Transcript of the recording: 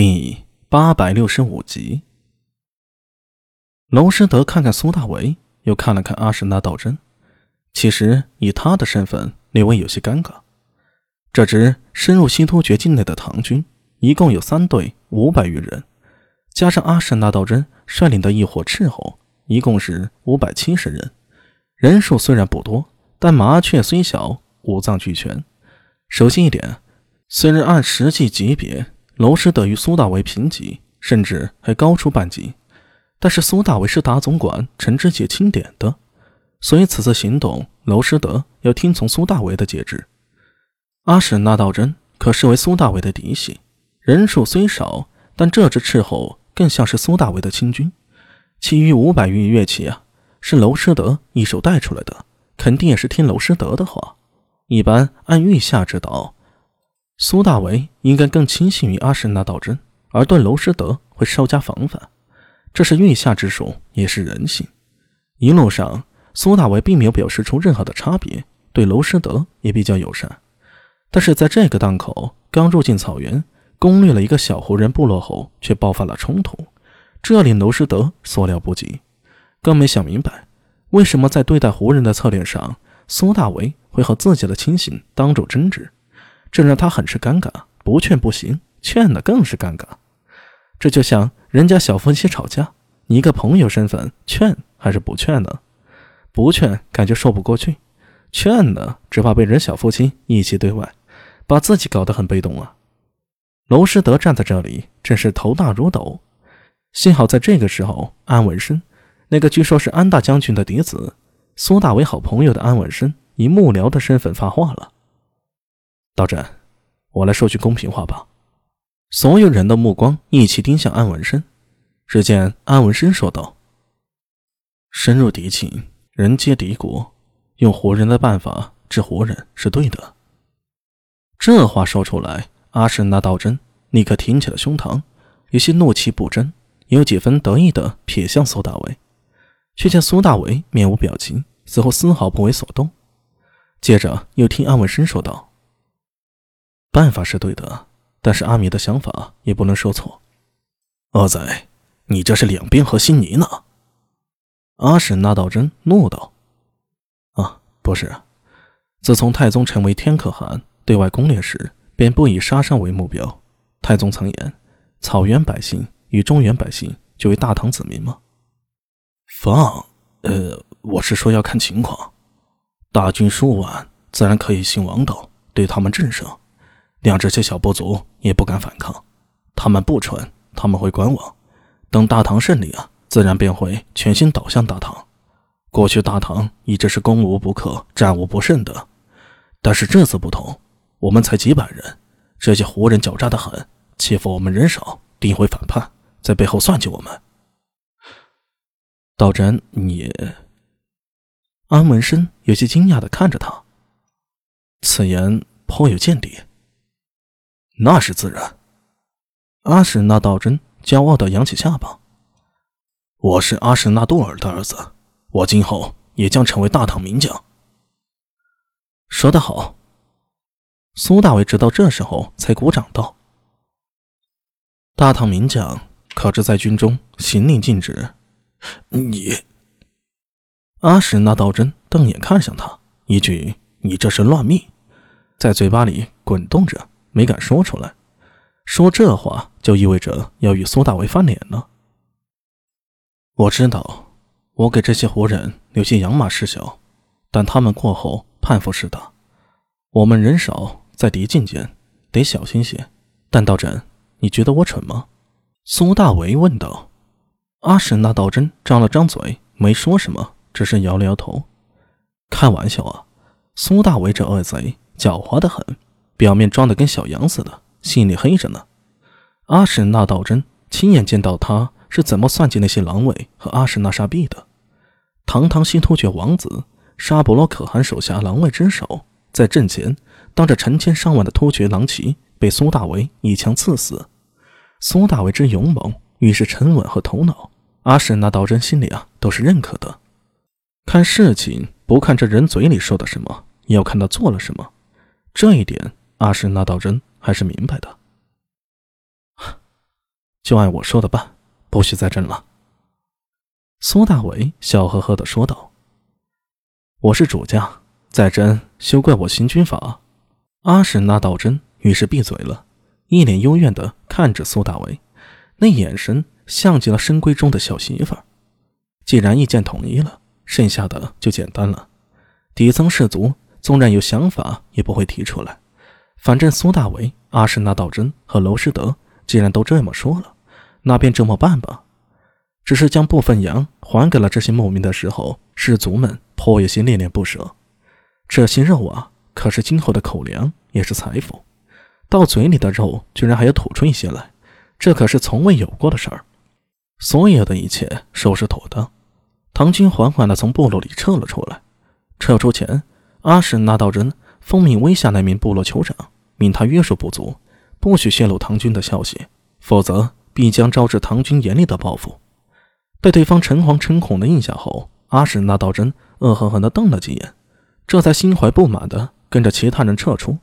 第八百六十五集，娄师德看看苏大为，又看了看阿什纳道真。其实以他的身份，略微有些尴尬。这支深入西突厥境内的唐军，一共有三队，五百余人，加上阿什纳道真率领的一伙斥候，一共是五百七十人。人数虽然不多，但麻雀虽小，五脏俱全。首先一点，虽然按实际级别，娄师德与苏大为平级，甚至还高出半级，但是苏大为是大总管陈知节钦点的，所以此次行动，娄师德要听从苏大为的节制。阿史那道真可视为苏大为的嫡系，人数虽少，但这支斥候更像是苏大为的亲军。其余五百余乐器啊，是娄师德一手带出来的，肯定也是听娄师德的话。一般按御下之道。苏大为应该更轻信于阿什纳道真，而对娄师德会稍加防范，这是御下之术，也是人性。一路上，苏大为并没有表示出任何的差别，对娄师德也比较友善。但是在这个档口，刚入境草原，攻略了一个小胡人部落后，却爆发了冲突，这令娄师德所料不及，更没想明白，为什么在对待胡人的策略上，苏大为会和自己的亲信当众争执。这让他很是尴尬，不劝不行，劝了更是尴尬。这就像人家小夫妻吵架，你一个朋友身份，劝还是不劝呢？不劝感觉说不过去，劝呢只怕被人小夫妻一起对外，把自己搞得很被动啊。娄师德站在这里，真是头大如斗。幸好在这个时候，安文生，那个据说是安大将军的嫡子，苏大为好朋友的安文生，以幕僚的身份发话了。道真，我来说句公平话吧。所有人的目光一起盯向安文生。只见安文生说道：“深入敌境，人皆敌国，用活人的办法治活人是对的。”这话说出来，阿什那道真立刻挺起了胸膛，有些怒气不争，有几分得意的瞥向苏大为，却见苏大为面无表情，似乎丝毫不为所动。接着又听安文生说道。办法是对的，但是阿米的想法也不能说错。阿仔，你这是两边和稀泥呢？阿史那道真怒道：“啊，不是。自从太宗成为天可汗，对外攻略时便不以杀伤为目标。太宗曾言：草原百姓与中原百姓就为大唐子民吗？放，呃，我是说要看情况。大军数万，自然可以兴王道，对他们震慑。”让这些小部族也不敢反抗，他们不蠢，他们会观望，等大唐胜利啊，自然便会全心倒向大唐。过去大唐一直是攻无不克、战无不胜的，但是这次不同，我们才几百人，这些胡人狡诈的很，欺负我们人少，定会反叛，在背后算计我们。道真，你……安文生有些惊讶的看着他，此言颇有见地。那是自然。阿史那道真骄傲的扬起下巴：“我是阿史那杜尔的儿子，我今后也将成为大唐名将。”说得好。苏大伟直到这时候才鼓掌道：“大唐名将可知在军中行令禁止？”你，阿史那道真瞪眼看向他，一句“你这是乱命”在嘴巴里滚动着。没敢说出来，说这话就意味着要与苏大为翻脸了。我知道，我给这些胡人留些养马事小，但他们过后叛服事大，我们人少，在敌境间得小心些。但道真，你觉得我蠢吗？苏大为问道。阿史那道真张了张嘴，没说什么，只是摇了摇头。开玩笑啊，苏大为这恶贼狡猾的很。表面装的跟小羊似的，心里黑着呢。阿史那道真亲眼见到他是怎么算计那些狼卫和阿史那沙毕的。堂堂新突厥王子，沙伯罗可汗手下狼卫之首，在阵前当着成千上万的突厥狼骑被苏大为一枪刺死。苏大为之勇猛，遇事沉稳和头脑，阿史那道真心里啊都是认可的。看事情不看这人嘴里说的什么，要看他做了什么。这一点。阿史那道真还是明白的。就按我说的办，不许再争了。”苏大伟笑呵呵的说道：“我是主将，再争休怪我行军法。”阿史那道真于是闭嘴了，一脸幽怨的看着苏大伟，那眼神像极了深闺中的小媳妇。既然意见统一了，剩下的就简单了。底层士族纵然有想法，也不会提出来。反正苏大为、阿什那道真和娄师德既然都这么说了，那便这么办吧。只是将部分羊还给了这些牧民的时候，士族们颇有些恋恋不舍。这些肉啊，可是今后的口粮，也是财富。到嘴里的肉居然还要吐出一些来，这可是从未有过的事儿。所有的一切收拾妥当，唐军缓缓地从部落里撤了出来。撤出前，阿什那道真奉命威吓那名部落酋长，命他约束部族，不许泄露唐军的消息，否则必将招致唐军严厉的报复。被对方诚惶诚恐的印象后，阿史那道真恶狠狠地瞪了几眼，这才心怀不满的跟着其他人撤出。